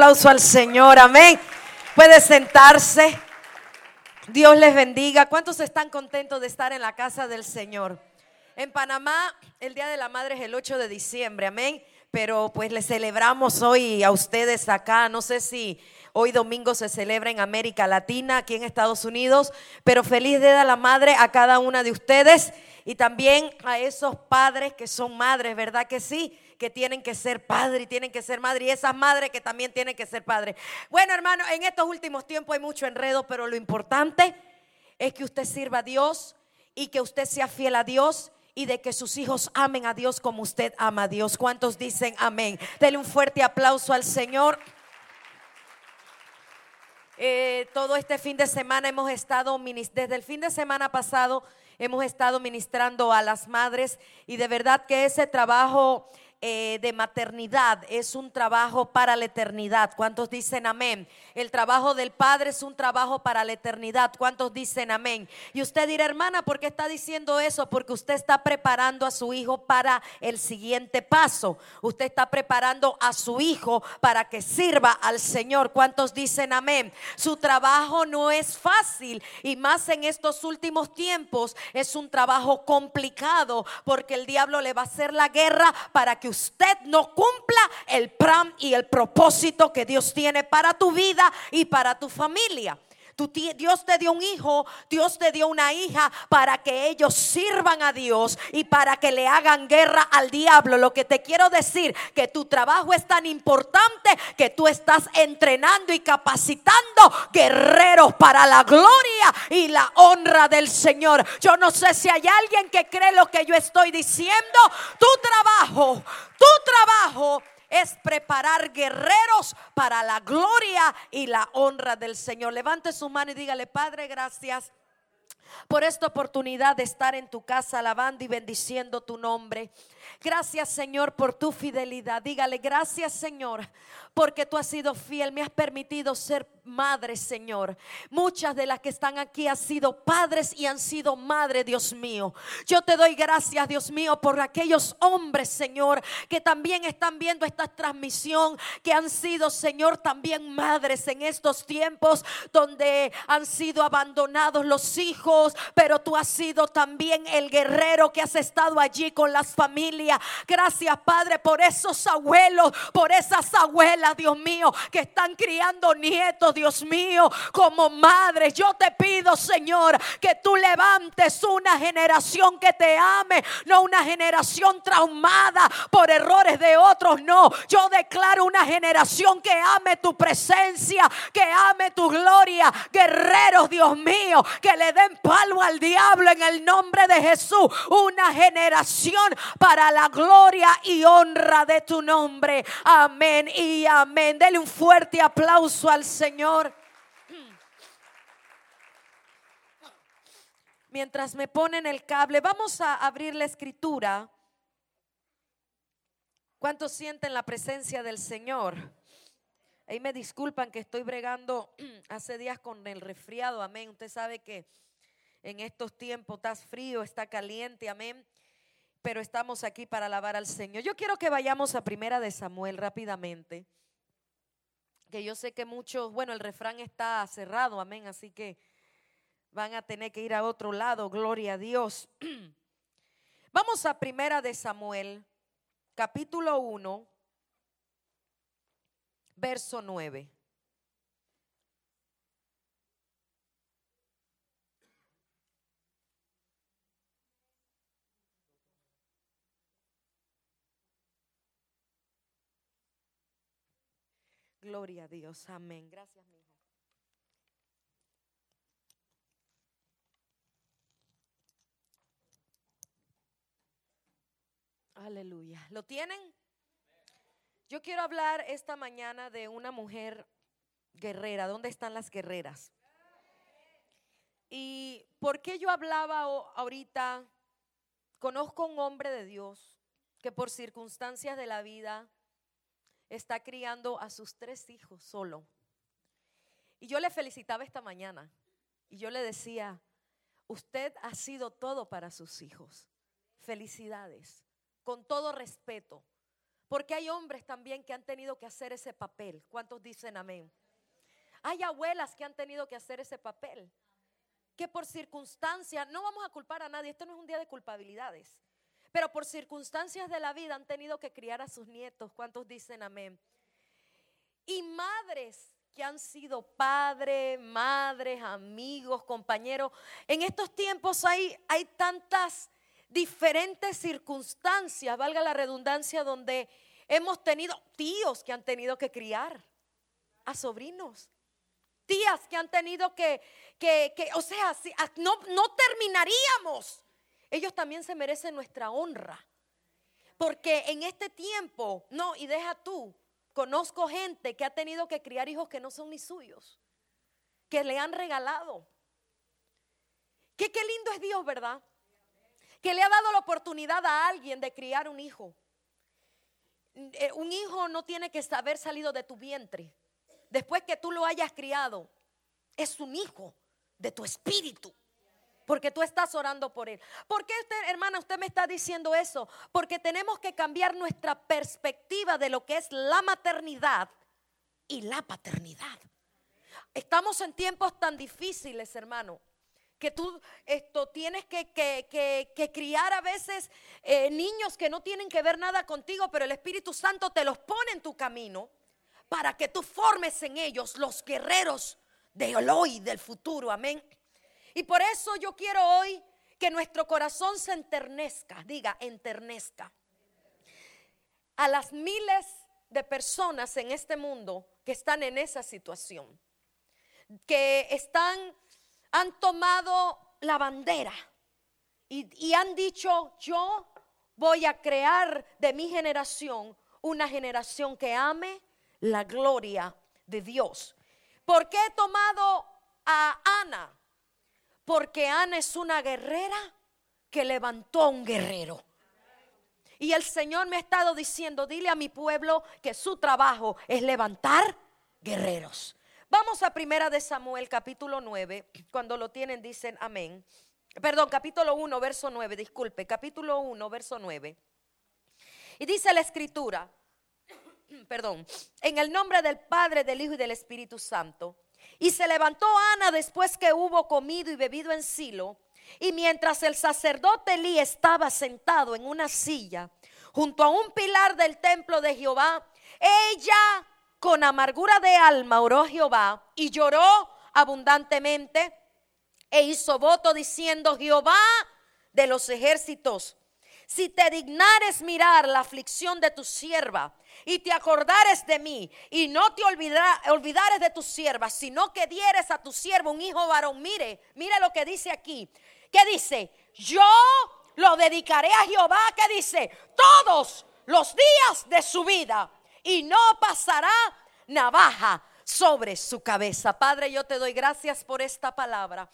aplauso al Señor, amén. Puede sentarse. Dios les bendiga. ¿Cuántos están contentos de estar en la casa del Señor? En Panamá, el Día de la Madre es el 8 de diciembre, amén. Pero pues le celebramos hoy a ustedes acá. No sé si hoy domingo se celebra en América Latina, aquí en Estados Unidos. Pero feliz Día de la Madre a cada una de ustedes y también a esos padres que son madres, ¿verdad que sí? Que tienen que ser padres y tienen que ser madres y esas madres que también tienen que ser padres. Bueno, hermano, en estos últimos tiempos hay mucho enredo, pero lo importante es que usted sirva a Dios y que usted sea fiel a Dios y de que sus hijos amen a Dios como usted ama a Dios. ¿Cuántos dicen amén? Dele un fuerte aplauso al Señor. Eh, todo este fin de semana hemos estado, desde el fin de semana pasado, hemos estado ministrando a las madres y de verdad que ese trabajo eh, de maternidad es un trabajo para la eternidad. ¿Cuántos dicen amén? El trabajo del Padre es un trabajo para la eternidad. ¿Cuántos dicen amén? Y usted dirá, hermana, ¿por qué está diciendo eso? Porque usted está preparando a su hijo para el siguiente paso. Usted está preparando a su hijo para que sirva al Señor. ¿Cuántos dicen amén? Su trabajo no es fácil y más en estos últimos tiempos es un trabajo complicado porque el diablo le va a hacer la guerra para que usted no cumpla el plan y el propósito que Dios tiene para tu vida y para tu familia. Dios te dio un hijo, Dios te dio una hija para que ellos sirvan a Dios y para que le hagan guerra al diablo. Lo que te quiero decir, que tu trabajo es tan importante que tú estás entrenando y capacitando guerreros para la gloria y la honra del Señor. Yo no sé si hay alguien que cree lo que yo estoy diciendo. Tu trabajo, tu trabajo es preparar guerreros para la gloria y la honra del Señor. Levante su mano y dígale, Padre, gracias por esta oportunidad de estar en tu casa alabando y bendiciendo tu nombre. Gracias Señor por tu fidelidad. Dígale, gracias Señor porque tú has sido fiel, me has permitido ser madre, Señor. Muchas de las que están aquí han sido padres y han sido madre, Dios mío. Yo te doy gracias, Dios mío, por aquellos hombres, Señor, que también están viendo esta transmisión, que han sido, Señor, también madres en estos tiempos donde han sido abandonados los hijos, pero tú has sido también el guerrero que has estado allí con las familias. Gracias, Padre, por esos abuelos, por esas abuelas Dios mío, que están criando nietos, Dios mío, como madres. Yo te pido, Señor, que tú levantes una generación que te ame, no una generación traumada por errores de otros, no. Yo declaro una generación que ame tu presencia, que ame tu gloria. Guerreros, Dios mío, que le den palo al diablo en el nombre de Jesús. Una generación para la gloria y honra de tu nombre. Amén y amén. Dele un fuerte aplauso al Señor. Mientras me ponen el cable, vamos a abrir la escritura. ¿Cuántos sienten la presencia del Señor? Ahí me disculpan que estoy bregando hace días con el resfriado, amén. Usted sabe que en estos tiempos está frío, está caliente, amén. Pero estamos aquí para alabar al Señor. Yo quiero que vayamos a Primera de Samuel rápidamente que yo sé que muchos, bueno, el refrán está cerrado, amén, así que van a tener que ir a otro lado, gloria a Dios. Vamos a Primera de Samuel, capítulo 1, verso 9. Gloria a Dios. Amén. Gracias, mi hijo. Aleluya. ¿Lo tienen? Yo quiero hablar esta mañana de una mujer guerrera. ¿Dónde están las guerreras? ¿Y por qué yo hablaba ahorita? Conozco un hombre de Dios que por circunstancias de la vida está criando a sus tres hijos solo. Y yo le felicitaba esta mañana y yo le decía, usted ha sido todo para sus hijos. Felicidades, con todo respeto, Porque hay hombres también que han tenido que hacer ese papel. ¿Cuántos dicen amén? Hay abuelas que han tenido que hacer ese papel. Que por circunstancias, no vamos a culpar a nadie, esto no es un día de culpabilidades. Pero por circunstancias de la vida han tenido que criar a sus nietos. ¿Cuántos dicen amén? Y madres que han sido padres, madres, amigos, compañeros. En estos tiempos hay, hay tantas diferentes circunstancias, valga la redundancia, donde hemos tenido tíos que han tenido que criar a sobrinos, tías que han tenido que, que, o sea, no, no terminaríamos. Ellos también se merecen nuestra honra. Porque en este tiempo, no, y deja tú, conozco gente que ha tenido que criar hijos que no son ni suyos, que le han regalado. Que qué lindo es Dios, ¿verdad? que le ha dado la oportunidad a alguien de criar un hijo. Eh, un hijo no tiene que haber salido de tu vientre. Después que tú lo hayas criado, es un hijo de tu espíritu. Porque tú estás orando por él. ¿Por qué usted, hermana, usted me está diciendo eso? Porque tenemos que cambiar nuestra perspectiva de lo que es la maternidad y la paternidad. Estamos en tiempos tan difíciles, hermano que tú esto tienes que, criar a veces eh, niños que no tienen que ver nada contigo, pero el Espíritu Santo te los pone en tu camino para que tú formes en ellos los guerreros de hoy, del futuro. Amén. Y por eso yo quiero hoy que nuestro corazón se enternezca, diga, enternezca. A las miles de personas en este mundo que están en esa situación, que están han tomado la bandera y, han dicho, yo voy a crear de mi generación una generación que ame la gloria de Dios. ¿Por qué he tomado a Ana? Porque Ana es una guerrera que levantó a un guerrero. Y el Señor me ha estado diciendo, dile a mi pueblo que su trabajo es levantar guerreros. Vamos a primera de Samuel capítulo 9, cuando lo tienen dicen amén. Perdón, capítulo 1, verso 9, disculpe, capítulo 1, verso 9. Y dice la escritura, perdón, en el nombre del Padre, del Hijo y del Espíritu Santo. Y se levantó Ana después que hubo comido y bebido en Silo. Y mientras el sacerdote Elí estaba sentado en una silla junto a un pilar del templo de Jehová, ella con amargura de alma oró a Jehová y lloró abundantemente e hizo voto diciendo, Jehová de los ejércitos, si te dignares mirar la aflicción de tu sierva y te acordares de mí y no te olvidares de tu sierva, sino que dieres a tu sierva un hijo varón, mire, mire lo que dice aquí, que dice, yo lo dedicaré a Jehová, que dice, todos los días de su vida y no pasará navaja sobre su cabeza. Padre, yo te doy gracias por esta palabra.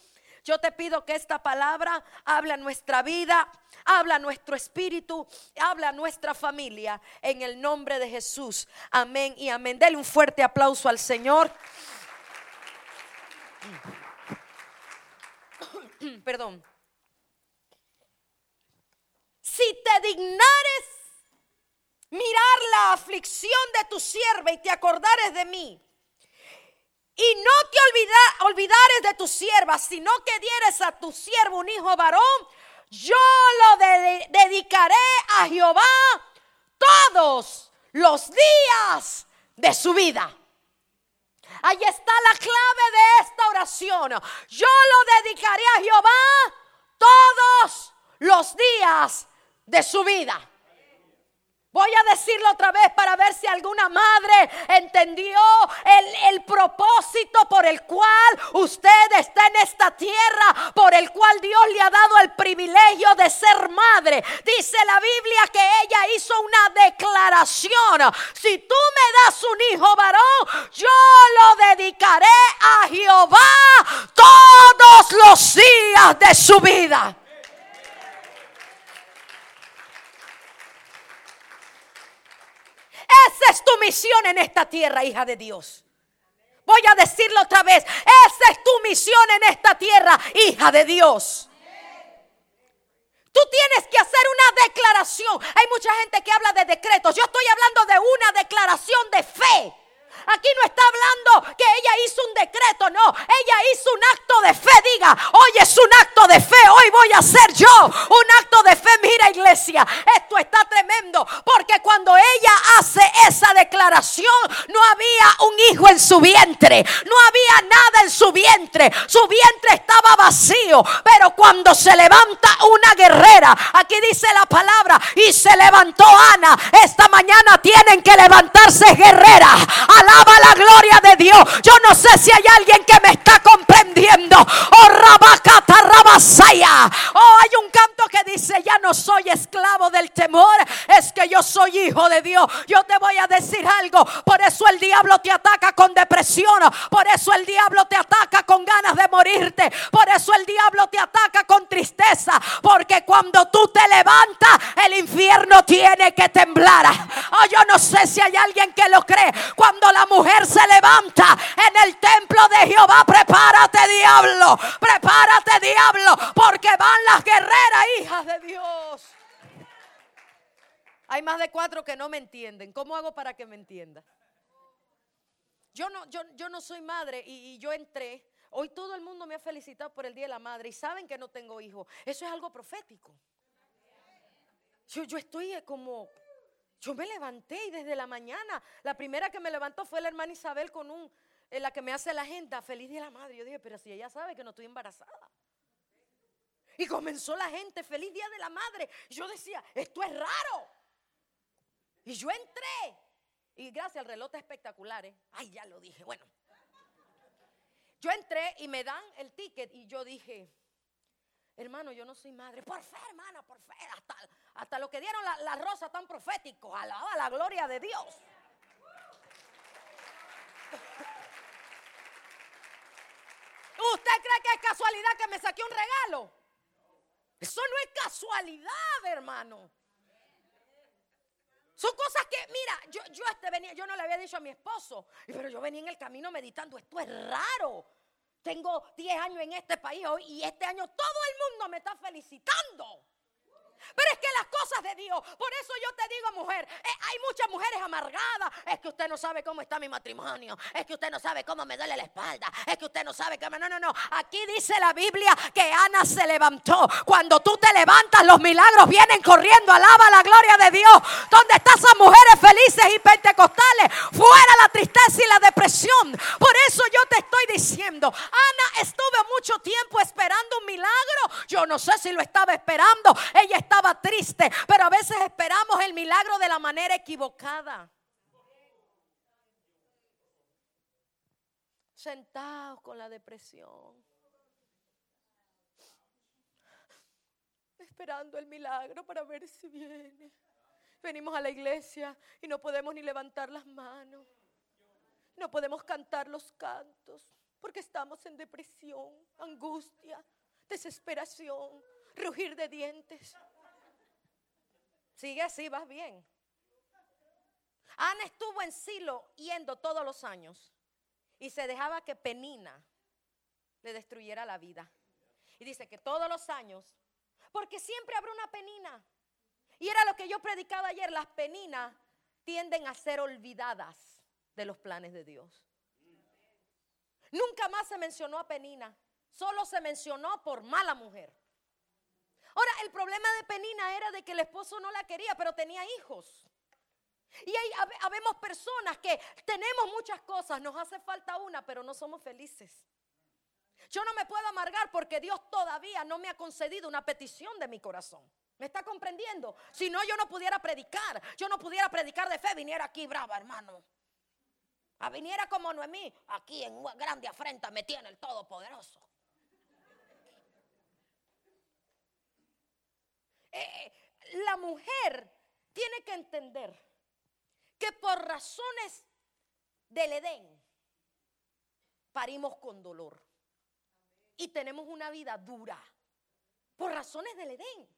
Yo te pido que esta palabra habla nuestra vida, habla nuestro espíritu, habla nuestra familia en el nombre de Jesús. Amén y amén. Dele un fuerte aplauso al Señor. Perdón. Si te dignares mirar la aflicción de tu sierva y te acordares de mí. Y no te olvidares de tu sierva, sino que dieres a tu siervo un hijo varón, yo lo dedicaré a Jehová todos los días de su vida. Ahí está la clave de esta oración. Yo lo dedicaré a Jehová todos los días de su vida. Voy a decirlo otra vez para ver si alguna madre entendió el, propósito por el cual usted está en esta tierra, por el cual Dios le ha dado el privilegio de ser madre. Dice la Biblia que ella hizo una declaración. Si tú me das un hijo varón, yo lo dedicaré a Jehová todos los días de su vida. Esa es tu misión en esta tierra, hija de Dios. Voy a decirlo otra vez. Esa es tu misión en esta tierra, hija de Dios. Tú tienes que hacer una declaración. Hay mucha gente que habla de decretos. Yo estoy hablando de una declaración de fe. Aquí no está hablando que ella hizo un decreto, no. Ella hizo un acto de fe. Diga, hoy es un acto de fe. Hoy voy a hacer yo un acto de fe. Mira iglesia, esto está tremendo. Porque cuando ella hace esa declaración, no había un hijo en su vientre. No había nada en su vientre. Su vientre estaba vacío. Pero cuando se levanta una guerrera, aquí dice la palabra, y se levantó Ana. Esta mañana tienen que levantarse guerreras alaba la gloria de Dios. Yo no sé si hay alguien que me está comprendiendo. Oh. Oh, hay un canto que dice, ya no soy esclavo del temor, es que yo soy hijo de Dios. Yo te voy a decir algo. Por eso el diablo te ataca con depresión. Por eso el diablo te ataca con ganas de morirte. Por eso el diablo te ataca con tristeza. Porque cuando tú te levantas, el infierno tiene que temblar. Oh, yo no sé si hay alguien que lo cree. Cuando la mujer se levanta en el templo de Jehová, prepárate diablo, prepárate diablo, porque van las guerreras, hijas de Dios. Hay más de cuatro que no me entienden. ¿Cómo hago para que me entienda? Yo no, yo, yo no soy madre y, yo entré. Hoy todo el mundo me ha felicitado por el Día de la Madre y saben que no tengo hijos. Eso es algo profético. Yo, yo estoy como yo me levanté y desde la mañana, la primera que me levantó fue la hermana Isabel con un, en la que me hace la agenda, feliz día de la madre. Yo dije, pero si ella sabe que no estoy embarazada. Y comenzó la gente, feliz día de la madre. Yo decía, esto es raro. Y yo entré. Y gracias al reloj espectacular, ¿eh? Ay, ya lo dije. Bueno. Yo entré y me dan el ticket y yo dije, hermano, yo no soy madre. Por fe, hermana, por fe. Hasta, hasta lo que dieron la, la rosa tan profético. Alaba la gloria de Dios. ¿Usted cree que es casualidad que me saqué un regalo? Eso no es casualidad, hermano. Son cosas que, mira, yo, yo, este venía, yo no le había dicho a mi esposo, pero yo venía en el camino meditando, esto es raro. Tengo 10 años en este país hoy y este año todo el mundo me está felicitando. Pero es que las cosas de Dios, por eso yo te digo, mujer, eh, hay muchas mujeres amargadas. Es que usted no sabe cómo está mi matrimonio. Es que usted no sabe cómo me duele la espalda. Es que usted no sabe que me... No, no, no. Aquí dice la Biblia que Ana se levantó. Cuando tú te levantas, los milagros vienen corriendo. Alaba la gloria de Dios. ¿Dónde están esas mujeres felices y pentecostales? Fuera la tristeza y la depresión. Por eso yo te estoy diciendo, Ana estuvo mucho tiempo esperando un milagro. Yo no sé si lo estaba esperando. Ella estaba triste, pero a veces esperamos el milagro de la manera equivocada. Sentados con la depresión. Esperando el milagro para ver si viene. Venimos a la iglesia y no podemos ni levantar las manos. No podemos cantar los cantos porque estamos en depresión, angustia, desesperación, rugir de dientes. Sigue así, vas bien. Ana estuvo en Silo yendo todos los años y se dejaba que Penina le destruyera la vida. Y dice que todos los años, porque siempre habrá una penina. Y era lo que yo predicaba ayer, las peninas tienden a ser olvidadas de los planes de Dios. Nunca más se mencionó a Penina, solo se mencionó por mala mujer. Ahora, el problema de Penina era de que el esposo no la quería, pero tenía hijos. Y ahí habemos personas que tenemos muchas cosas, nos hace falta una, pero no somos felices. Yo no me puedo amargar porque Dios todavía no me ha concedido una petición de mi corazón. ¿Me está comprendiendo? Si no, yo no pudiera predicar. Yo no pudiera predicar de fe. Viniera aquí brava, hermano. A viniera como Noemí. Aquí en grande afrenta me tiene el Todopoderoso. Eh, la mujer tiene que entender que por razones del Edén parimos con dolor y tenemos una vida dura por razones del Edén.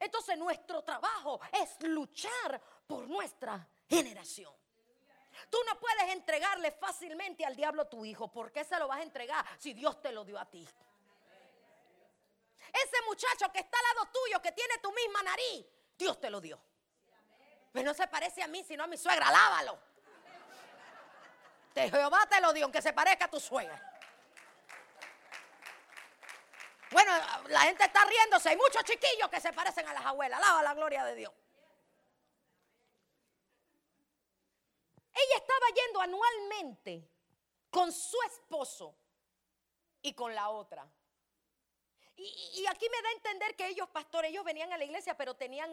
Entonces nuestro trabajo es luchar por nuestra generación. Tú no puedes entregarle fácilmente al diablo tu hijo. ¿Por qué se lo vas a entregar si Dios te lo dio a ti? Ese muchacho que está al lado tuyo, que tiene tu misma nariz, Dios te lo dio. Pero no se parece a mí, sino a mi suegra. Lávalo. De Jehová te lo dio, aunque se parezca a tu suegra. Bueno, la gente está riéndose. Hay muchos chiquillos que se parecen a las abuelas. Alaba la gloria de Dios. Ella estaba yendo anualmente con su esposo y con la otra. Y, aquí me da a entender que ellos, pastores, ellos venían a la iglesia, pero tenían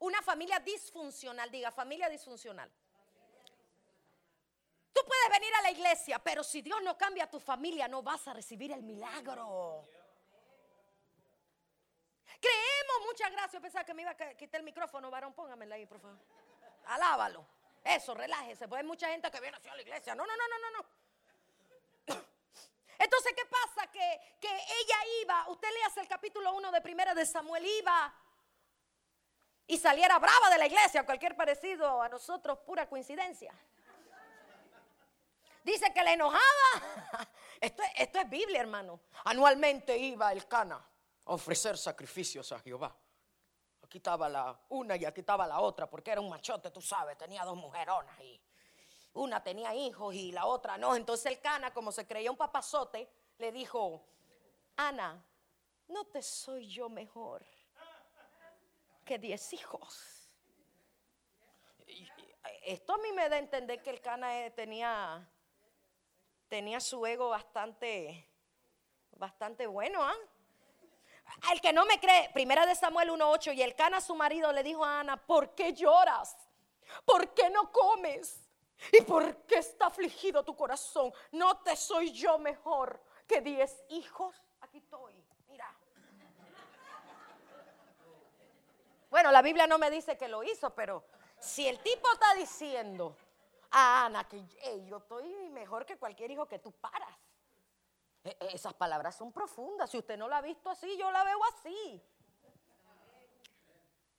una familia disfuncional. Diga, familia disfuncional. Tú puedes venir a la iglesia, pero si Dios no cambia tu familia, no vas a recibir el milagro. Creemos, muchas gracias. Pensaba que me iba a quitar el micrófono, varón, póngamela ahí, por favor. Alábalo. Eso, relájese. Pues hay mucha gente que viene hacia la iglesia. No, no, no, no, no. Entonces, ¿qué pasa? Que, que ella iba, usted le hace el capítulo 1 de primera de Samuel, iba y saliera brava de la iglesia, cualquier parecido a nosotros, pura coincidencia. Dice que le enojaba. Esto, esto es Biblia, hermano. Anualmente iba el Cana a ofrecer sacrificios a Jehová. Aquí estaba la una y aquí estaba la otra, porque era un machote, tú sabes, tenía dos mujeronas y una tenía hijos y la otra no. Entonces el Cana, como se creía un papazote, le dijo, Ana, no te soy yo mejor que diez hijos. Esto a mí me da a entender que el Cana eh, tenía, tenía su ego bastante, bastante bueno, ¿ah? El que no me cree, primera de Samuel 1.8, y el Cana su marido le dijo a Ana, ¿por qué lloras? ¿Por qué no comes? ¿Y por qué está afligido tu corazón? ¿No te soy yo mejor que diez hijos? Aquí estoy, mira. Bueno, la Biblia no me dice que lo hizo, pero si el tipo está diciendo a Ana que yo estoy mejor que cualquier hijo que tú paras. E, e, esas palabras son profundas. Si usted no la ha visto así, yo la veo así.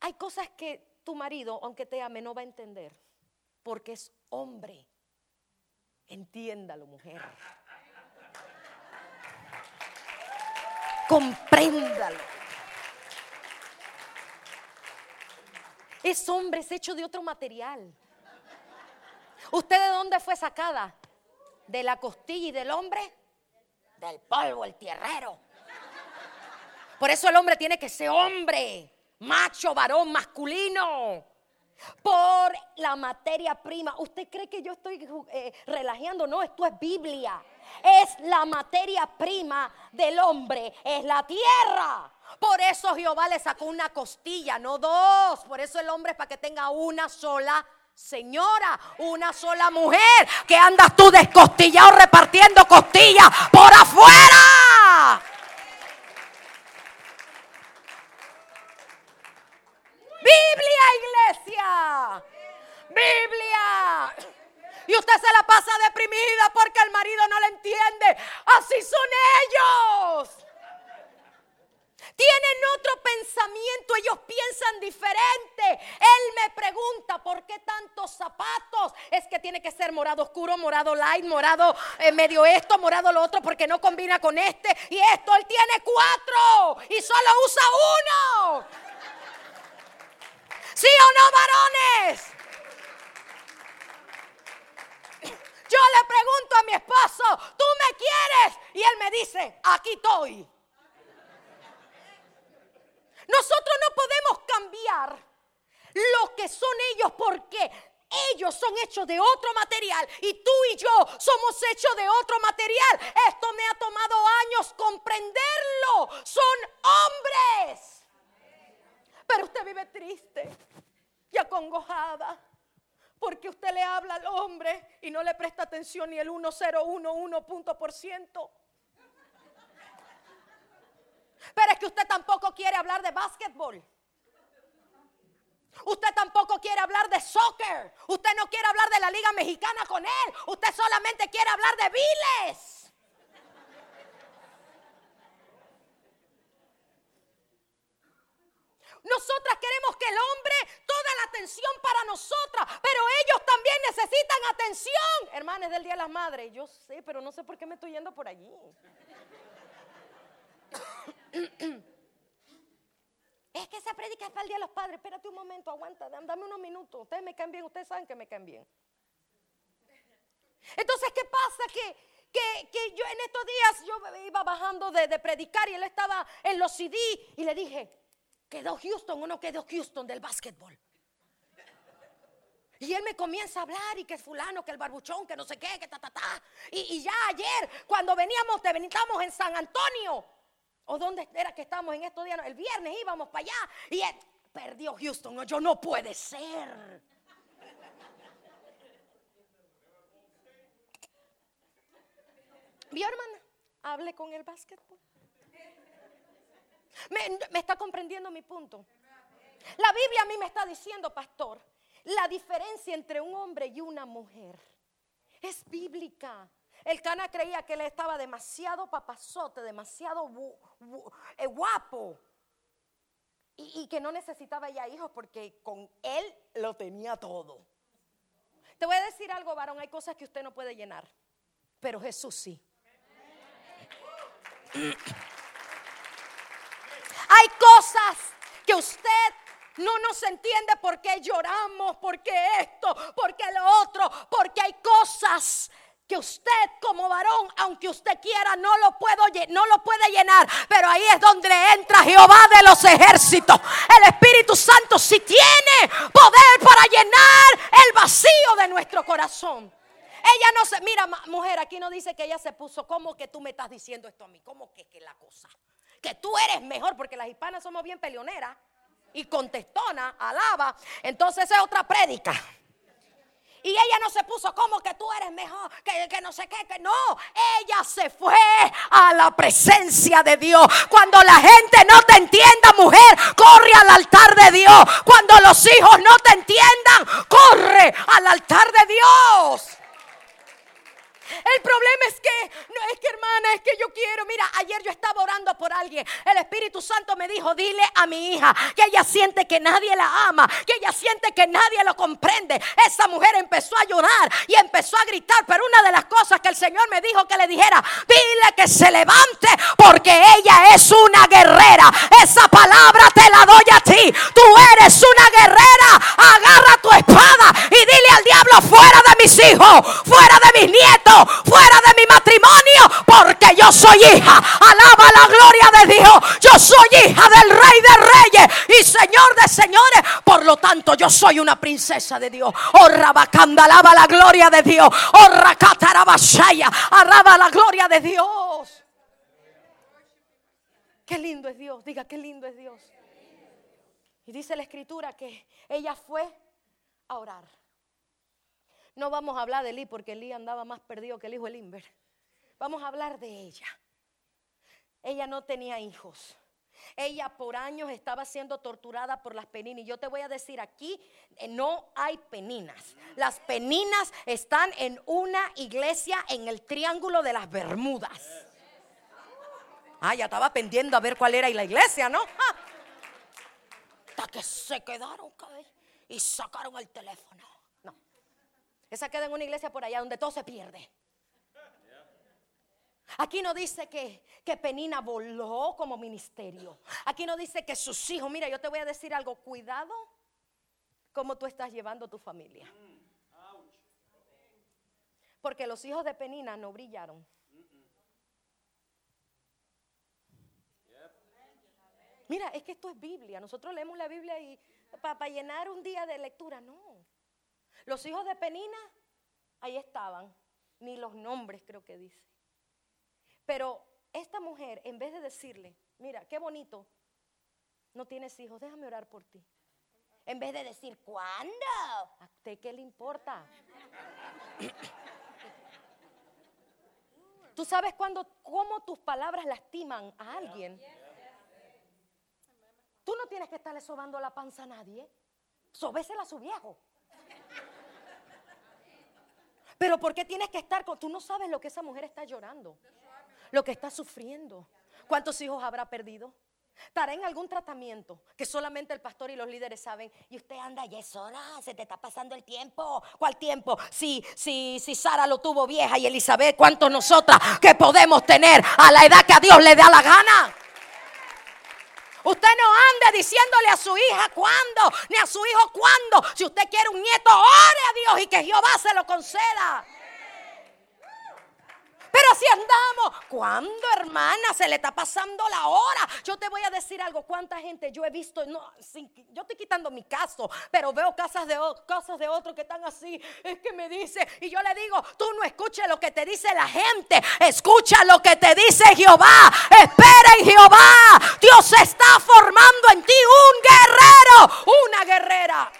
Hay cosas que tu marido, aunque te ame, no va a entender porque es hombre. Entiéndalo, mujer. Compréndalo. Es hombre, es hecho de otro material. ¿Usted de dónde fue sacada? ¿De la costilla y del hombre? Del polvo, el tierrero. Por eso el hombre tiene que ser hombre, macho, varón, masculino por la materia prima. ¿Usted cree que yo estoy eh, relajando? No, esto es Biblia. Es la materia prima del hombre, es la tierra. Por eso Jehová le sacó una costilla, no dos. Por eso el hombre es para que tenga una sola señora, una sola mujer. Que andas tú descostillado repartiendo costillas por afuera. Biblia, iglesia. Biblia. Y usted se la pasa deprimida porque el marido no la entiende. Así son ellos. Tienen otro pensamiento, ellos piensan diferente. Él me pregunta, ¿por qué tantos zapatos? Es que tiene que ser morado oscuro, morado light, morado eh, medio esto, morado lo otro, porque no combina con este. Y esto, él tiene cuatro y solo usa uno. ¿Sí o no, varones? Yo le pregunto a mi esposo, ¿tú me quieres? Y él me dice, aquí estoy. Nosotros no podemos cambiar lo que son ellos porque ellos son hechos de otro material y tú y yo somos hechos de otro material. Esto me ha tomado años comprenderlo. Son hombres. Pero usted vive triste y acongojada. Porque usted le habla al hombre y no le presta atención ni el 1011 punto por ciento. Pero es que usted tampoco quiere hablar de básquetbol. Usted tampoco quiere hablar de soccer. Usted no quiere hablar de la liga mexicana con él. Usted solamente quiere hablar de viles. Nosotras queremos que el hombre toda la atención para nosotras, pero ellos también necesitan atención. Hermanas del Día de las Madres, yo sé, pero no sé por qué me estoy yendo por allí. Es que esa predica es para el Día de los Padres. Espérate un momento, aguanta, dame unos minutos. Ustedes me caen bien, ustedes saben que me caen bien. Entonces, ¿qué pasa? Que, que, yo en estos días yo iba bajando de, de, predicar y él estaba en los CD y le dije, ¿quedó Houston o no quedó Houston del básquetbol? Y él me comienza a hablar y que es fulano, que el barbuchón, que no sé qué, que ta, ta, ta. Y, ya ayer, cuando veníamos, te veníamos en San Antonio, ¿O dónde era que estábamos en estos días? El viernes íbamos para allá y perdió Houston. No, yo no puede ser. ¿Vio, hermana? Hable con el básquetbol. Me está comprendiendo mi punto. La Biblia a mí me está diciendo, pastor, la diferencia entre un hombre y una mujer es bíblica. El cana creía que él estaba demasiado papazote, demasiado eh, guapo. Y, que no necesitaba ya hijos porque con él lo tenía todo. Te voy a decir algo, varón, hay cosas que usted no puede llenar, pero Jesús sí. Hay cosas que usted no nos entiende por qué lloramos, por qué esto, por qué lo otro, porque hay cosas que usted como varón, aunque usted quiera, no lo, puedo, puede llenar. Pero ahí es donde entra Jehová de los ejércitos. El Espíritu Santo si tiene poder para llenar el vacío de nuestro corazón. Ella no se, mira mujer, aquí no dice que ella se puso, ¿cómo que tú me estás diciendo esto a mí? ¿Cómo que, que la cosa? Que tú eres mejor, porque las hispanas somos bien peleoneras y contestona, alaba. Entonces es otra prédica. Y ella no se puso como que tú eres mejor, que, no sé qué, que no. Ella se fue a la presencia de Dios. Cuando la gente no te entienda, mujer, corre al altar de Dios. Cuando los hijos no te entiendan, corre al altar de Dios. El problema es que, no es que hermana, es que yo quiero. Mira, ayer yo estaba orando por alguien. El Espíritu Santo me dijo, dile a mi hija que ella siente que nadie la ama, que ella siente que nadie lo comprende. Esa mujer empezó a llorar y empezó a gritar. Pero una de las cosas que el Señor me dijo que le dijera, dile que se levante porque ella es una guerrera. Esa palabra te la doy a ti. Tú eres una guerrera. Agarra tu espada y dile al diablo fuera de mis hijos, fuera de mis nietos fuera de mi matrimonio, porque yo soy hija. Alaba la gloria de Dios. Yo soy hija del Rey de Reyes y Señor de Señores. Por lo tanto, yo soy una princesa de Dios. Oh, Rabacanda, alaba la gloria de Dios. Oh, Racatarabashaya, alaba la gloria de Dios. Qué lindo es Dios. Diga, qué lindo es Dios. Y dice la escritura que ella fue a orar. No vamos a hablar de Lee porque Lee andaba más perdido que el hijo de Limber. Vamos a hablar de ella. Ella no tenía hijos. Ella por años estaba siendo torturada por las peninas. Y yo te voy a decir aquí, eh, no hay peninas. Las peninas están en una iglesia en el Triángulo de las Bermudas. Ah, ya estaba pendiendo a ver cuál era la iglesia, ¿no? Hasta que se quedaron y sacaron el teléfono. Esa queda en una iglesia por allá donde todo se pierde. Aquí no dice que, que Penina voló como ministerio. Aquí no dice que sus hijos, mira, yo te voy a decir algo, cuidado cómo tú estás llevando tu familia. Porque los hijos de Penina no brillaron. Mira, es que esto es Biblia. Nosotros leemos la Biblia y para llenar un día de lectura, no. Los hijos de Penina, ahí estaban, ni los nombres creo que dice. Pero esta mujer, en vez de decirle, mira, qué bonito, no tienes hijos, déjame orar por ti. En vez de decir, ¿cuándo? ¿A usted qué le importa? ¿Tú sabes cuándo, cómo tus palabras lastiman a alguien? Tú no tienes que estarle sobando la panza a nadie. Sobésela a su viejo. Pero ¿por qué tienes que estar con... Tú no sabes lo que esa mujer está llorando, lo que está sufriendo. ¿Cuántos hijos habrá perdido? Estará en algún tratamiento que solamente el pastor y los líderes saben. Y usted anda, ya es hora, se te está pasando el tiempo. ¿Cuál tiempo? Si, si, si Sara lo tuvo vieja y Elizabeth, ¿cuántos nosotras que podemos tener a la edad que a Dios le da la gana? Usted no ande diciéndole a su hija cuándo, ni a su hijo cuándo. Si usted quiere un nieto, ore a Dios y que Jehová se lo conceda. Si andamos, ¿cuándo, hermana? Se le está pasando la hora. Yo te voy a decir algo. ¿Cuánta gente yo he visto? No, yo estoy quitando mi caso, pero veo casas de, casas de otros que están así. Es que me dice, y yo le digo, tú no escuches lo que te dice la gente. Escucha lo que te dice Jehová. Espera en Jehová. Dios está formando en ti un guerrero, una guerrera.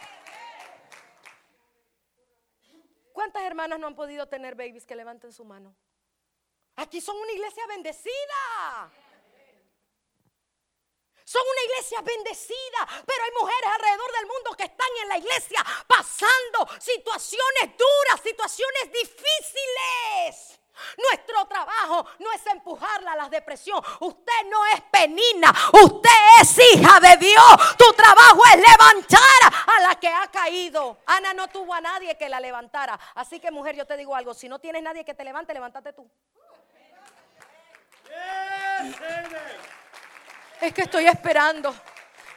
¿Cuántas hermanas no han podido tener babies que levanten su mano? Aquí son una iglesia bendecida. Son una iglesia bendecida, pero hay mujeres alrededor del mundo que están en la iglesia pasando situaciones duras, situaciones difíciles. Nuestro trabajo no es empujarla a la depresión. Usted no es penina. Usted es hija de Dios. Tu trabajo es levantar a la que ha caído. Ana no tuvo a nadie que la levantara. Así que mujer, yo te digo algo. Si no tienes nadie que te levante, levántate tú. Es que estoy esperando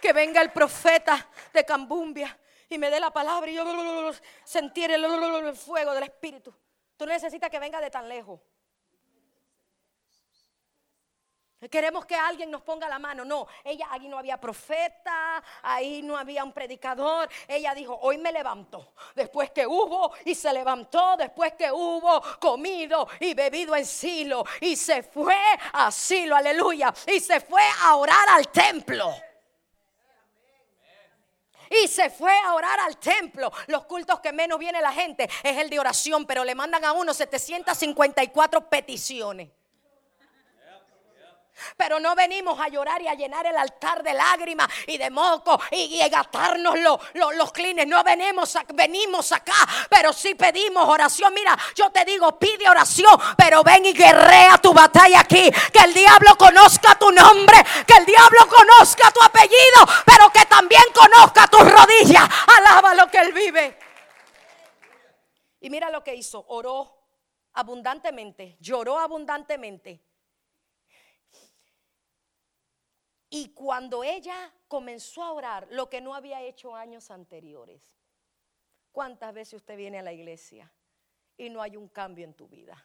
que venga el profeta de Cambumbia y me dé la palabra y yo sentir el fuego del Espíritu. Tú necesitas que venga de tan lejos. Queremos que alguien nos ponga la mano. No, ella ahí no había profeta, ahí no había un predicador. Ella dijo, hoy me levanto. Después que hubo y se levantó, después que hubo comido y bebido en Silo. Y se fue a Silo, aleluya. Y se fue a orar al templo. Y se fue a orar al templo. Los cultos que menos viene la gente es el de oración, pero le mandan a uno 754 peticiones. Pero no venimos a llorar y a llenar el altar de lágrimas y de moco y, a gastarnos los clines. No venimos, venimos acá, pero sí pedimos oración. Mira, yo te digo, pide oración, pero ven y guerrea tu batalla aquí. Que el diablo conozca tu nombre, que el diablo conozca tu apellido, pero que también conozca tus rodillas. Alaba lo que él vive. Y mira lo que hizo, oró abundantemente, lloró abundantemente Y cuando ella comenzó a orar, lo que no había hecho años anteriores, ¿cuántas veces usted viene a la iglesia y no hay un cambio en tu vida?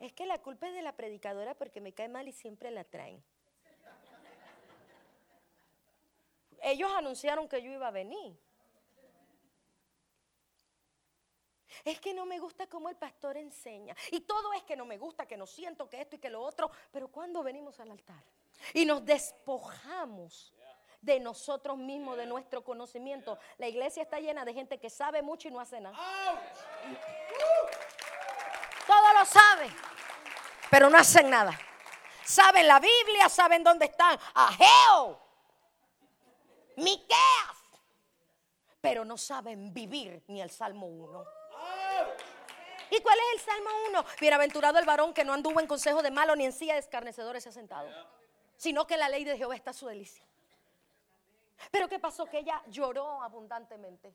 Es que la culpa es de la predicadora porque me cae mal y siempre la traen. Ellos anunciaron que yo iba a venir. Es que no me gusta cómo el pastor enseña. Y todo es que no me gusta, que no siento, que esto y que lo otro. Pero cuando venimos al altar? Y nos despojamos de nosotros mismos, de nuestro conocimiento. La iglesia está llena de gente que sabe mucho y no hace nada. Todo lo sabe, pero no hacen nada. Saben la Biblia, saben dónde están. Ageo, Miqueas, pero no saben vivir ni el Salmo 1. ¿Y cuál es el Salmo 1? Bienaventurado el varón que no anduvo en consejo de malo ni en silla de escarnecedores se ha sentado sino que la ley de Jehová está a su delicia. Pero ¿qué pasó? Que ella lloró abundantemente.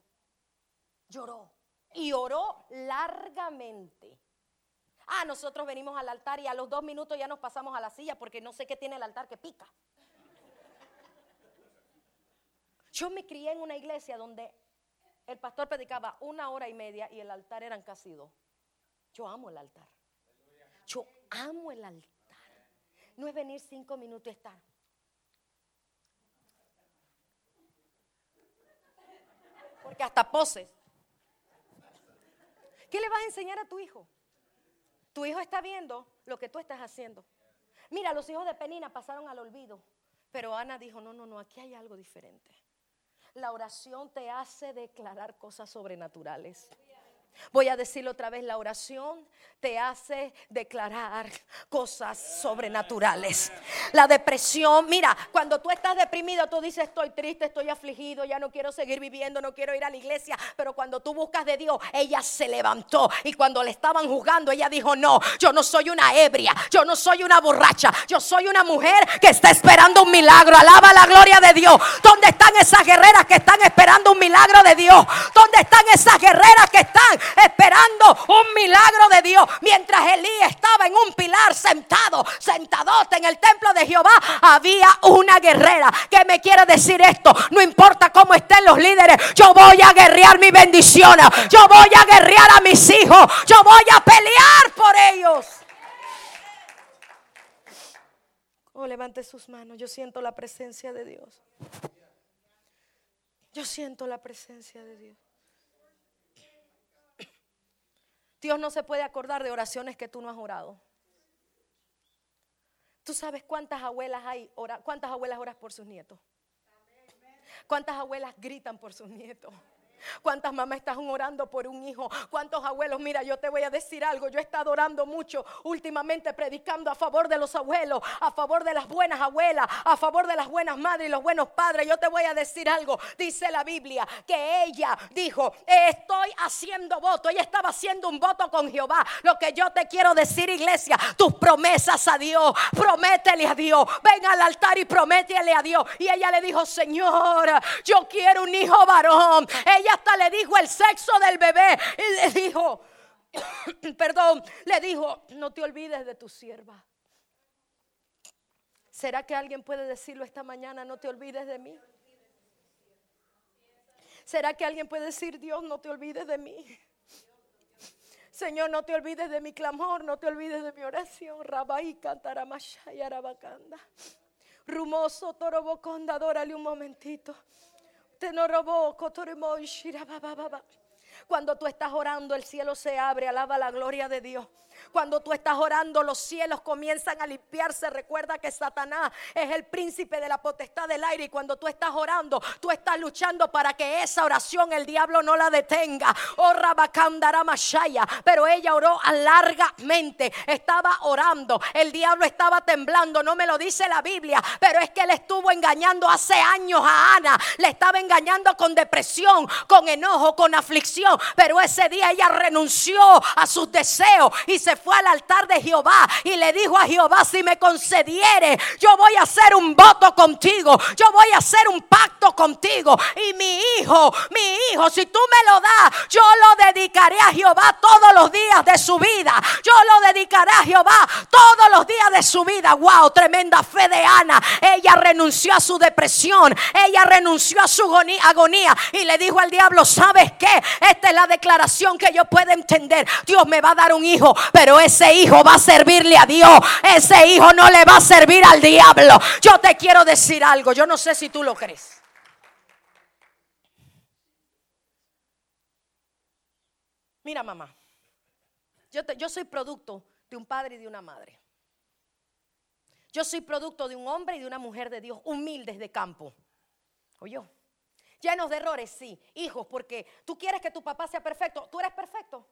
Lloró. Y oró largamente. Ah, nosotros venimos al altar y a los dos minutos ya nos pasamos a la silla porque no sé qué tiene el altar que pica. Yo me crié en una iglesia donde el pastor predicaba una hora y media y el altar eran casi dos. Yo amo el altar. Yo amo el altar no es venir cinco minutos y estar. Porque hasta poses. ¿Qué le vas a enseñar a tu hijo? Tu hijo está viendo lo que tú estás haciendo. Mira, los hijos de Penina pasaron al olvido. Pero Ana dijo, no, no, no, aquí hay algo diferente. La oración te hace declarar cosas sobrenaturales. Voy a decirlo otra vez, la oración te hace declarar cosas sobrenaturales. La depresión, mira, cuando tú estás deprimido, tú dices, estoy triste, estoy afligido, ya no quiero seguir viviendo, no quiero ir a la iglesia, pero cuando tú buscas de Dios, ella se levantó y cuando le estaban juzgando, ella dijo, no, yo no soy una ebria, yo no soy una borracha, yo soy una mujer que está esperando un milagro. Alaba la gloria de Dios. ¿Dónde están esas guerreras que están esperando un milagro de Dios? ¿Dónde están esas guerreras que están esperando un milagro de Dios. Mientras Elías estaba en un pilar sentado, sentadote en el templo de Jehová, había una guerrera que me quiere decir esto. No importa cómo estén los líderes, yo voy a guerrear mi bendición. Yo voy a guerrear a mis hijos. Yo voy a pelear por ellos. Oh, levante sus manos. Yo siento la presencia de Dios. Yo siento la presencia de Dios. Dios no se puede acordar de oraciones que tú no has orado. ¿Tú sabes cuántas abuelas hay? ¿Cuántas abuelas oras por sus nietos? ¿Cuántas abuelas gritan por sus nietos? ¿Cuántas mamás están orando por un hijo? ¿Cuántos abuelos? Mira, yo te voy a decir algo. Yo he estado orando mucho últimamente, predicando a favor de los abuelos, a favor de las buenas abuelas, a favor de las buenas madres y los buenos padres. Yo te voy a decir algo. Dice la Biblia que ella dijo, estoy haciendo voto. Ella estaba haciendo un voto con Jehová. Lo que yo te quiero decir, iglesia, tus promesas a Dios. Prométele a Dios. Ven al altar y prométele a Dios. Y ella le dijo, Señor, yo quiero un hijo varón. Ella hasta le dijo el sexo del bebé. Y le dijo, perdón, le dijo, no te olvides de tu sierva. ¿Será que alguien puede decirlo esta mañana, no te olvides de mí? ¿Será que alguien puede decir, Dios, no te olvides de mí? Señor, no te olvides de mi clamor, no te olvides de mi oración. Rabai cantaramashaya arabacanda. Rumoso toroboconda, adórale un momentito. Te no robó, Cuando tú estás orando, el cielo se abre, alaba la gloria de Dios. Cuando tú estás orando, los cielos comienzan a limpiarse. Recuerda que Satanás es el príncipe de la potestad del aire. Y cuando tú estás orando, tú estás luchando para que esa oración el diablo no la detenga. Oh, Mashaya. Pero ella oró largamente. Estaba orando. El diablo estaba temblando. No me lo dice la Biblia. Pero es que él estuvo engañando hace años a Ana. Le estaba engañando con depresión, con enojo, con aflicción. Pero ese día ella renunció a sus deseos y se fue al altar de Jehová y le dijo a Jehová, si me concediere, yo voy a hacer un voto contigo, yo voy a hacer un pacto contigo. Y mi hijo, mi hijo, si tú me lo das, yo lo dedicaré a Jehová todos los días de su vida. Yo lo dedicaré a Jehová todos los días de su vida. Wow, tremenda fe de Ana. Ella renunció a su depresión, ella renunció a su agonía y le dijo al diablo, ¿sabes qué? Esta es la declaración que yo puedo entender. Dios me va a dar un hijo, pero ese hijo va a servirle a Dios. Ese hijo no le va a servir al diablo. Yo te quiero decir algo, yo no sé si tú lo crees. Mira, mamá, yo, soy producto de un padre y de una madre. Yo soy producto de un hombre y de una mujer de Dios, humildes de campo. Oye, llenos de errores, sí, hijos, porque tú quieres que tu papá sea perfecto. Tú eres perfecto.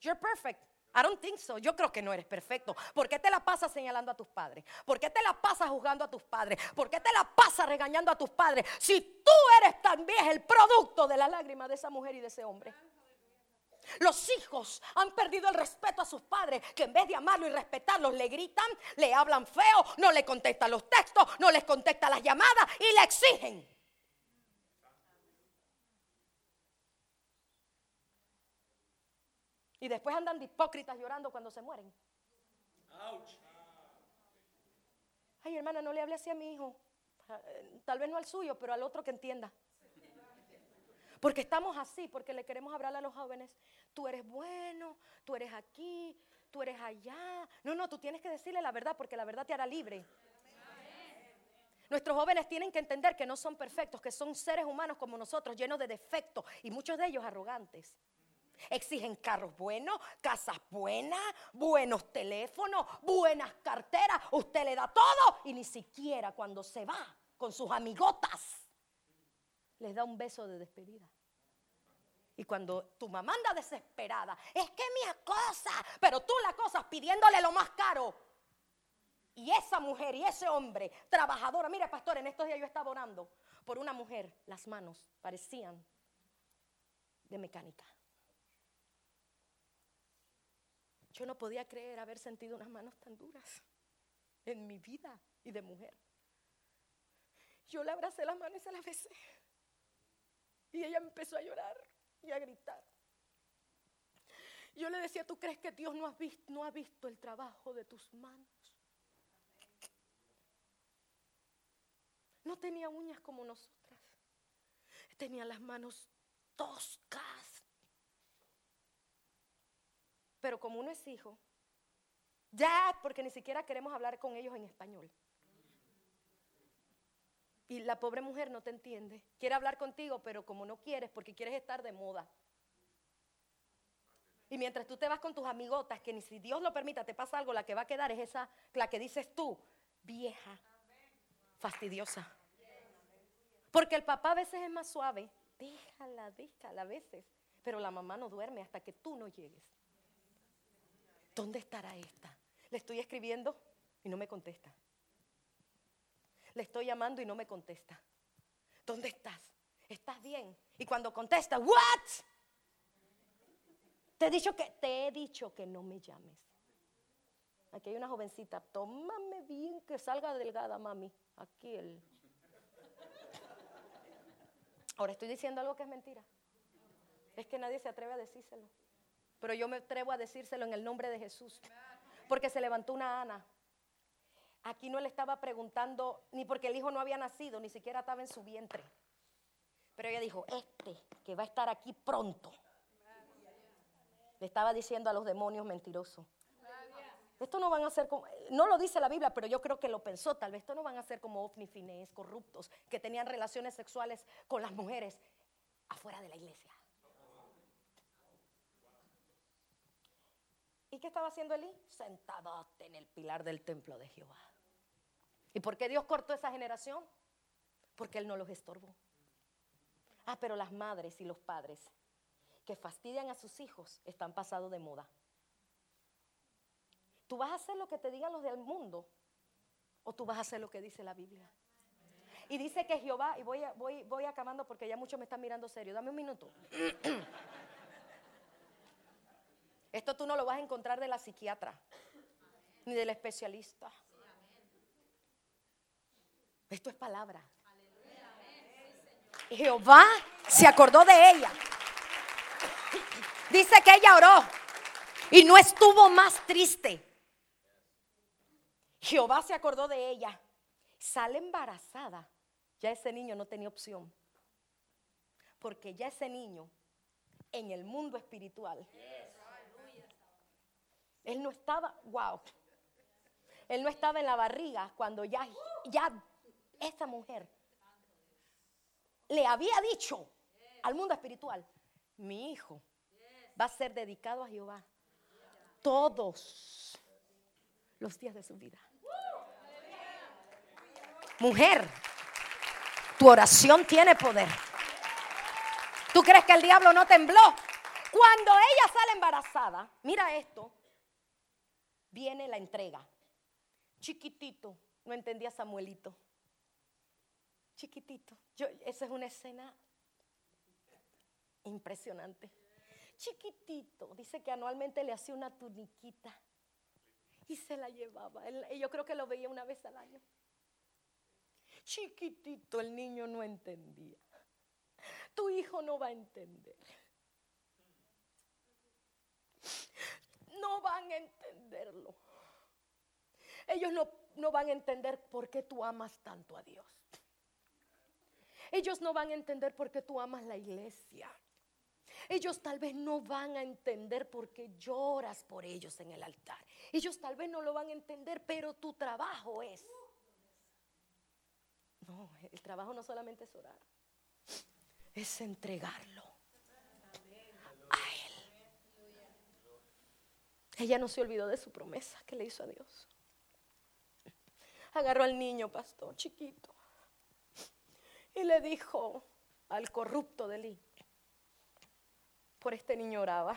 You're perfect. I don't think so. Yo creo que no eres perfecto. ¿Por qué te la pasas señalando a tus padres? ¿Por qué te la pasas juzgando a tus padres? ¿Por qué te la pasas regañando a tus padres? Si tú eres también el producto de la lágrima de esa mujer y de ese hombre. Los hijos han perdido el respeto a sus padres, que en vez de amarlo y respetarlos, le gritan, le hablan feo, no le contestan los textos, no les contestan las llamadas y le exigen. Y después andan de hipócritas llorando cuando se mueren. Ay, hermana, no le hable así a mi hijo. Eh, tal vez no al suyo, pero al otro que entienda. Porque estamos así, porque le queremos hablar a los jóvenes. Tú eres bueno, tú eres aquí, tú eres allá. No, no, tú tienes que decirle la verdad porque la verdad te hará libre. Nuestros jóvenes tienen que entender que no son perfectos, que son seres humanos como nosotros, llenos de defectos y muchos de ellos arrogantes. Exigen carros buenos, casas buenas, buenos teléfonos, buenas carteras. Usted le da todo y ni siquiera cuando se va con sus amigotas les da un beso de despedida. Y cuando tu mamá anda desesperada, es que mi acosa, pero tú la cosas pidiéndole lo más caro. Y esa mujer y ese hombre, trabajadora, mire pastor, en estos días yo estaba orando por una mujer, las manos parecían de mecánica. Yo no podía creer haber sentido unas manos tan duras en mi vida y de mujer. Yo le abracé las manos y se las besé. Y ella empezó a llorar y a gritar. Yo le decía, ¿tú crees que Dios no, no ha visto el trabajo de tus manos? No tenía uñas como nosotras. Tenía las manos toscas. Pero como uno es hijo, ya, porque ni siquiera queremos hablar con ellos en español. Y la pobre mujer no te entiende. Quiere hablar contigo, pero como no quieres, porque quieres estar de moda. Y mientras tú te vas con tus amigotas, que ni si Dios lo permita te pasa algo, la que va a quedar es esa, la que dices tú, vieja, fastidiosa. Porque el papá a veces es más suave. Déjala, déjala a veces. Pero la mamá no duerme hasta que tú no llegues. ¿Dónde estará esta? Le estoy escribiendo y no me contesta. Le estoy llamando y no me contesta. ¿Dónde estás? ¿Estás bien? Y cuando contesta, ¿what? Te he dicho que te he dicho que no me llames. Aquí hay una jovencita, tómame bien que salga delgada, mami. Aquí el Ahora estoy diciendo algo que es mentira. Es que nadie se atreve a decírselo. Pero yo me atrevo a decírselo en el nombre de Jesús. Porque se levantó una Ana. Aquí no le estaba preguntando ni porque el hijo no había nacido, ni siquiera estaba en su vientre. Pero ella dijo, este que va a estar aquí pronto. Le estaba diciendo a los demonios mentirosos. Esto no van a ser como, no lo dice la Biblia, pero yo creo que lo pensó, tal vez esto no van a ser como Ofni Finés, corruptos, que tenían relaciones sexuales con las mujeres afuera de la iglesia. Qué estaba haciendo Elí? Sentado en el pilar del templo de Jehová. ¿Y por qué Dios cortó esa generación? Porque Él no los estorbó. Ah, pero las madres y los padres que fastidian a sus hijos están pasados de moda. ¿Tú vas a hacer lo que te digan los del mundo? ¿O tú vas a hacer lo que dice la Biblia? Y dice que Jehová, y voy, voy, voy acabando porque ya muchos me están mirando serio, dame un minuto. Esto tú no lo vas a encontrar de la psiquiatra, ni del especialista. Esto es palabra. Jehová se acordó de ella. Dice que ella oró y no estuvo más triste. Jehová se acordó de ella. Sale embarazada. Ya ese niño no tenía opción. Porque ya ese niño en el mundo espiritual. Él no estaba, wow. Él no estaba en la barriga cuando ya, ya esta mujer le había dicho al mundo espiritual, mi hijo va a ser dedicado a Jehová todos los días de su vida. Mujer, tu oración tiene poder. ¿Tú crees que el diablo no tembló? Cuando ella sale embarazada, mira esto, viene la entrega. Chiquitito, no entendía Samuelito. Chiquitito. Yo, esa es una escena impresionante. Chiquitito, dice que anualmente le hacía una tuniquita y se la llevaba. yo creo que lo veía una vez al año. Chiquitito el niño no entendía. Tu hijo no va a entender. No van a entenderlo. Ellos no, no van a entender por qué tú amas tanto a Dios. Ellos no van a entender por qué tú amas la iglesia. Ellos tal vez no van a entender por qué lloras por ellos en el altar. Ellos tal vez no lo van a entender, pero tu trabajo es no, el trabajo no solamente es orar, es entregarlo a Él. Ella no se olvidó de su promesa que le hizo a Dios. Agarró al niño, pastor, chiquito, y le dijo al corrupto de Lee, por este niño oraba.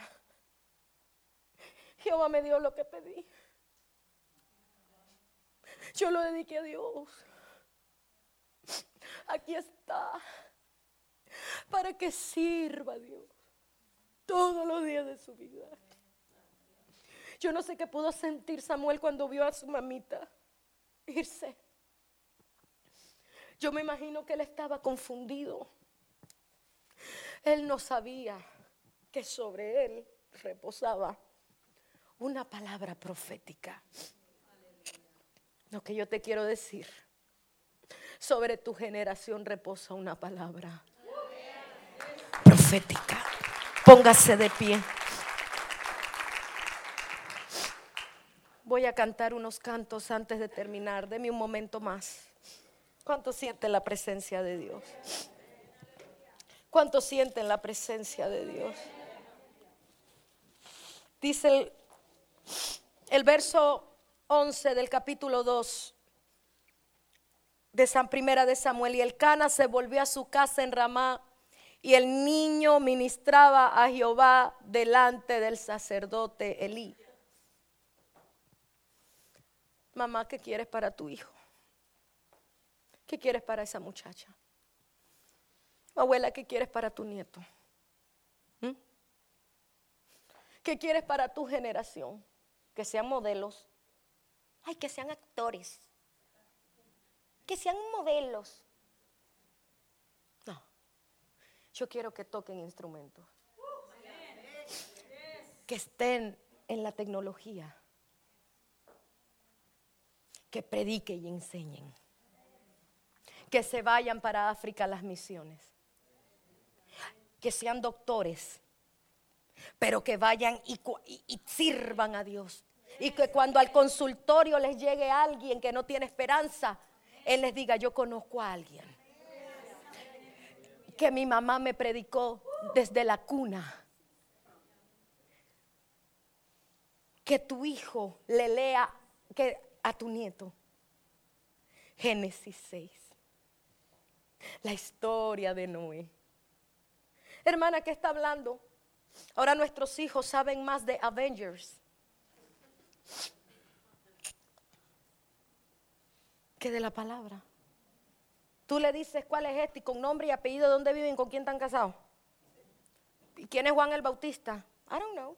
Jehová me dio lo que pedí. Yo lo dediqué a Dios aquí está, para que sirva a Dios todos los días de su vida. Yo no sé qué pudo sentir Samuel cuando vio a su mamita irse. Yo me imagino que él estaba confundido. Él no sabía que sobre él reposaba una palabra profética. Lo que yo te quiero decir, sobre tu generación reposa una palabra profética. Póngase de pie. Voy a cantar unos cantos antes de terminar. Deme un momento más. ¿Cuánto sienten la presencia de Dios? ¿Cuánto sienten la presencia de Dios? Dice el, el verso 11 del capítulo 2 de San Primera de Samuel. Y el Cana se volvió a su casa en Ramá y el niño ministraba a Jehová delante del sacerdote Elí. Mamá, ¿qué quieres para tu hijo? ¿Qué quieres para esa muchacha? Abuela, ¿qué quieres para tu nieto? ¿Mm? ¿Qué quieres para tu generación? Que sean modelos. Ay, que sean actores. Que sean modelos. No. Yo quiero que toquen instrumentos. Que estén en la tecnología que prediquen y enseñen. Que se vayan para África a las misiones. Que sean doctores, pero que vayan y, y, sirvan a Dios. Y que cuando al consultorio les llegue alguien que no tiene esperanza, Él les diga, yo conozco a alguien. Que mi mamá me predicó desde la cuna. Que tu hijo le lea, que a tu nieto. Génesis 6. La historia de Noé. Hermana, ¿qué está hablando? Ahora nuestros hijos saben más de Avengers que de la palabra. Tú le dices cuál es este y con nombre y apellido, dónde viven, con quién están casados. ¿Y quién es Juan el Bautista? I don't know.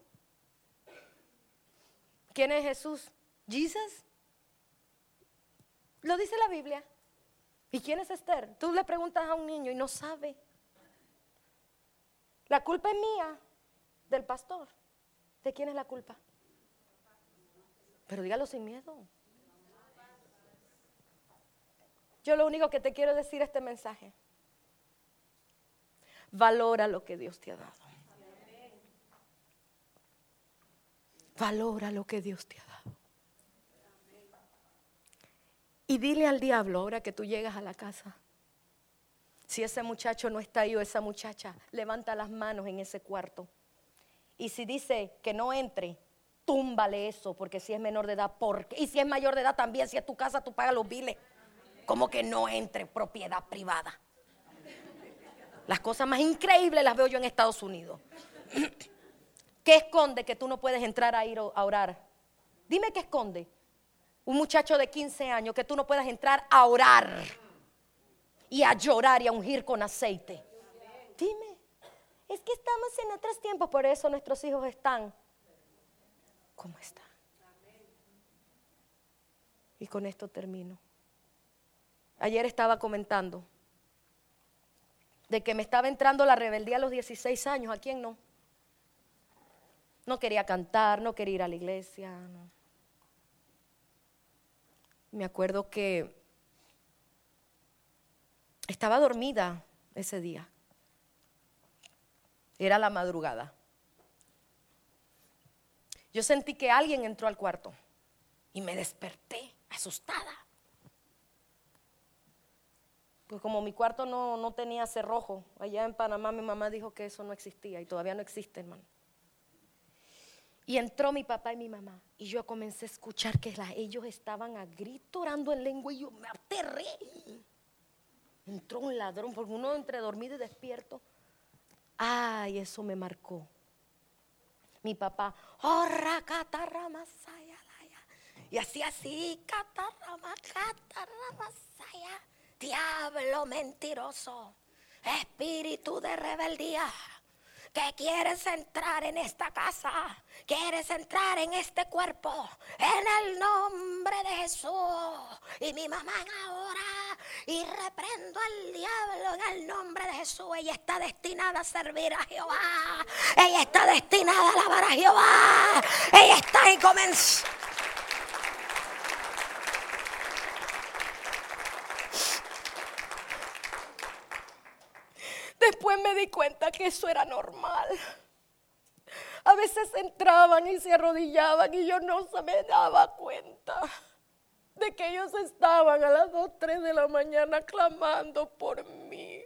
¿Quién es Jesús? Jesus. Lo dice la Biblia. ¿Y quién es Esther? Tú le preguntas a un niño y no sabe. La culpa es mía, del pastor. ¿De quién es la culpa? Pero dígalo sin miedo. Yo lo único que te quiero decir este mensaje. Valora lo que Dios te ha dado. Valora lo que Dios te ha dado. Y dile al diablo, ahora que tú llegas a la casa, si ese muchacho no está ahí o esa muchacha, levanta las manos en ese cuarto. Y si dice que no entre, túmbale eso, porque si es menor de edad, porque y si es mayor de edad también, si es tu casa, tú pagas los biles. Como que no entre propiedad privada. Las cosas más increíbles las veo yo en Estados Unidos. ¿Qué esconde que tú no puedes entrar a ir a orar? Dime qué esconde un muchacho de 15 años, que tú no puedas entrar a orar y a llorar y a ungir con aceite. Dime, es que estamos en otros tiempos, por eso nuestros hijos están como están. Y con esto termino. Ayer estaba comentando de que me estaba entrando la rebeldía a los 16 años. ¿A quién no? No quería cantar, no quería ir a la iglesia. No. Me acuerdo que estaba dormida ese día. Era la madrugada. Yo sentí que alguien entró al cuarto y me desperté asustada. Pues como mi cuarto no, no tenía cerrojo, allá en Panamá mi mamá dijo que eso no existía y todavía no existe, hermano. Y entró mi papá y mi mamá. Y yo comencé a escuchar que ellos estaban a grito orando en lengua y yo me aterré. Entró un ladrón, porque uno entre dormido y despierto. Ay, eso me marcó. Mi papá, oh, y así así, diablo mentiroso, espíritu de rebeldía que quieres entrar en esta casa, quieres entrar en este cuerpo, en el nombre de Jesús. Y mi mamá ahora, y reprendo al diablo en el nombre de Jesús. Ella está destinada a servir a Jehová. Ella está destinada a alabar a Jehová. Ella está en comenzó. Después me di cuenta que eso era normal. A veces entraban y se arrodillaban y yo no se me daba cuenta de que ellos estaban a las 2, 3 de la mañana clamando por mí.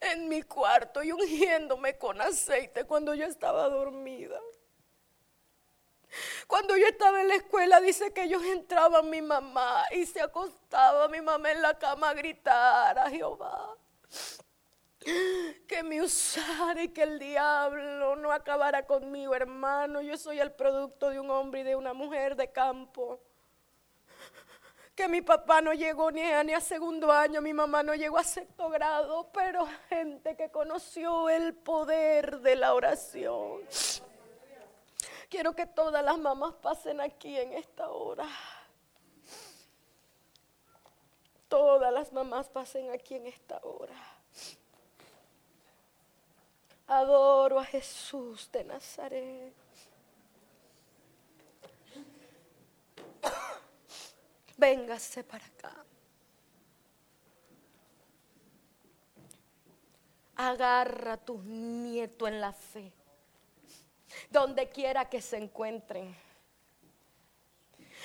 En mi cuarto y ungiéndome con aceite cuando yo estaba dormida. Cuando yo estaba en la escuela, dice que ellos entraban mi mamá y se acostaba mi mamá en la cama a gritar a Jehová que me usara y que el diablo no acabara conmigo, hermano. Yo soy el producto de un hombre y de una mujer de campo. Que mi papá no llegó ni a, ni a segundo año, mi mamá no llegó a sexto grado, pero gente que conoció el poder de la oración. Quiero que todas las mamás pasen aquí en esta hora. Todas las mamás pasen aquí en esta hora. Adoro a Jesús de Nazaret. Véngase para acá. Agarra a tus nietos en la fe. Donde quiera que se encuentren.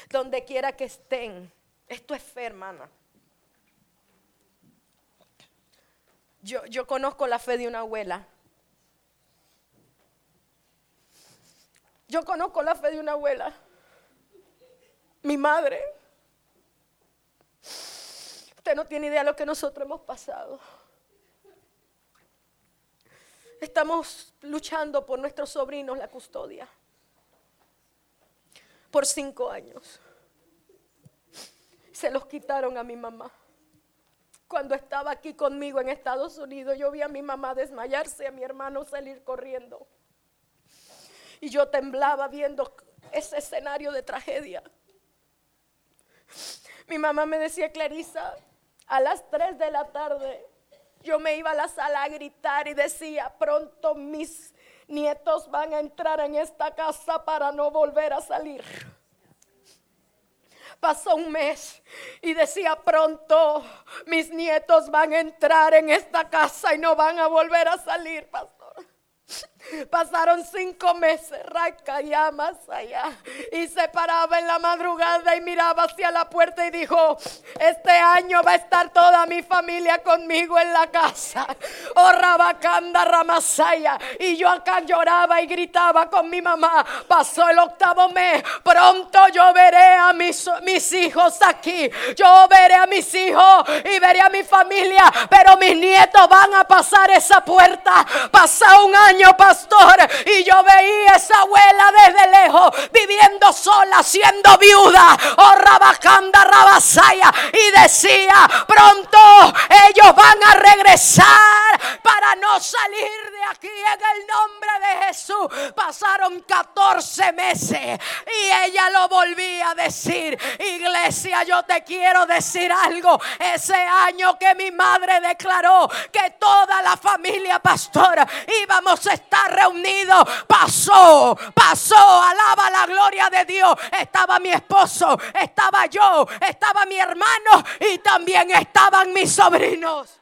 Donde quiera que estén. Esto es fe, hermana. Yo, yo conozco la fe de una abuela. Yo conozco la fe de una abuela, mi madre. Usted no tiene idea de lo que nosotros hemos pasado. Estamos luchando por nuestros sobrinos la custodia. Por cinco años. Se los quitaron a mi mamá. Cuando estaba aquí conmigo en Estados Unidos, yo vi a mi mamá desmayarse, a mi hermano salir corriendo. Y yo temblaba viendo ese escenario de tragedia. Mi mamá me decía, Clarisa, a las 3 de la tarde yo me iba a la sala a gritar y decía, pronto mis nietos van a entrar en esta casa para no volver a salir. Pasó un mes y decía, pronto mis nietos van a entrar en esta casa y no van a volver a salir, pastor. Pasaron cinco meses, más allá. Y se paraba en la madrugada y miraba hacia la puerta y dijo, este año va a estar toda mi familia conmigo en la casa. Oh, Rabacanda Ramasaya. Y yo acá lloraba y gritaba con mi mamá. Pasó el octavo mes. Pronto yo veré a mis, mis hijos aquí. Yo veré a mis hijos y veré a mi familia. Pero mis nietos van a pasar esa puerta. Pasa un año, y yo veía esa abuela desde lejos viviendo sola, siendo viuda, oh rabacanda rabasaya y decía, pronto ellos van a regresar para no salir aquí en el nombre de Jesús. Pasaron 14 meses y ella lo volvía a decir, iglesia, yo te quiero decir algo, ese año que mi madre declaró que toda la familia pastora íbamos a estar reunido. Pasó, pasó, alaba la gloria de Dios. Estaba mi esposo, estaba yo, estaba mi hermano y también estaban mis sobrinos.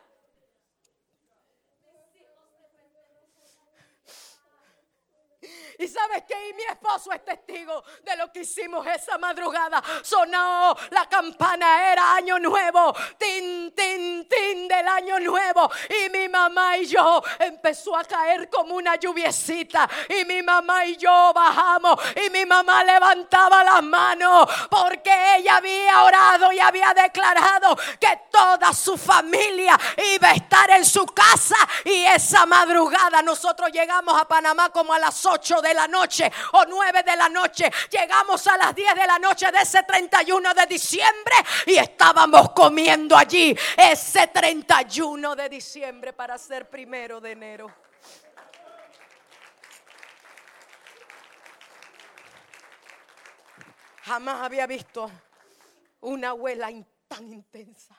Y sabes que mi esposo es testigo de lo que hicimos esa madrugada. Sonó la campana, era año nuevo. Tin, tin, tin del año nuevo. Y mi mamá y yo empezó a caer como una lluviecita. Y mi mamá y yo bajamos. Y mi mamá levantaba las manos. Porque ella había orado y había declarado que toda su familia iba a estar en su casa. Y esa madrugada nosotros llegamos a Panamá como a las 8 de de la noche o 9 de la noche. Llegamos a las 10 de la noche de ese 31 de diciembre y estábamos comiendo allí ese 31 de diciembre para ser primero de enero. Jamás había visto una abuela tan intensa.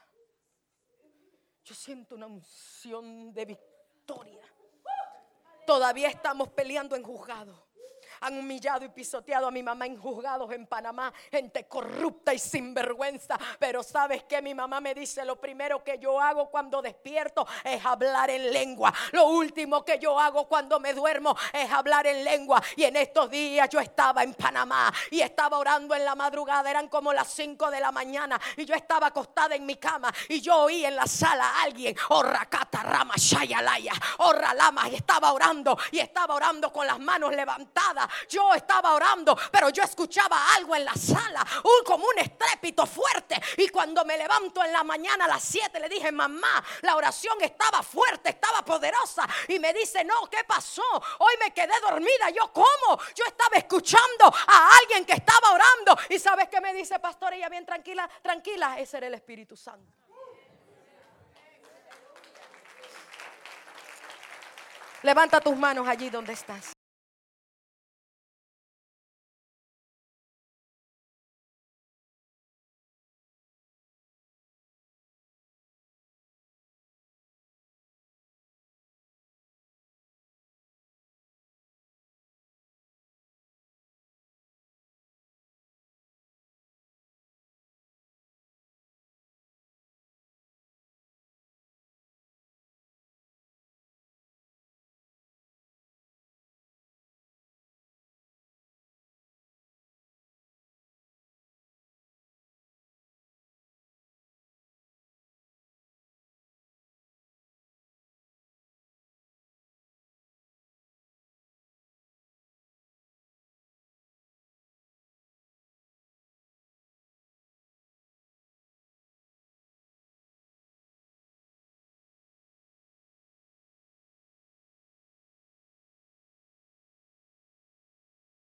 Yo siento una unción de victoria. Todavía estamos peleando en juzgado han humillado y pisoteado a mi mamá en juzgados en Panamá, gente corrupta y sinvergüenza. Pero sabes que mi mamá me dice, lo primero que yo hago cuando despierto es hablar en lengua. Lo último que yo hago cuando me duermo es hablar en lengua. Y en estos días yo estaba en Panamá y estaba orando en la madrugada, eran como las 5 de la mañana y yo estaba acostada en mi cama y yo oí en la sala a alguien, Orrakata Rama Shayalaya, Orralama, y estaba orando y estaba orando con las manos levantadas yo estaba orando, pero yo escuchaba algo en la sala, un, como un estrépito fuerte. Y cuando me levanto en la mañana a las 7 le dije, mamá, la oración estaba fuerte, estaba poderosa. Y me dice, no, ¿qué pasó? Hoy me quedé dormida. Yo, ¿cómo? Yo estaba escuchando a alguien que estaba orando. Y sabes qué me dice, pastor, ella bien tranquila, tranquila, ese era el Espíritu Santo. Levanta tus manos allí donde estás.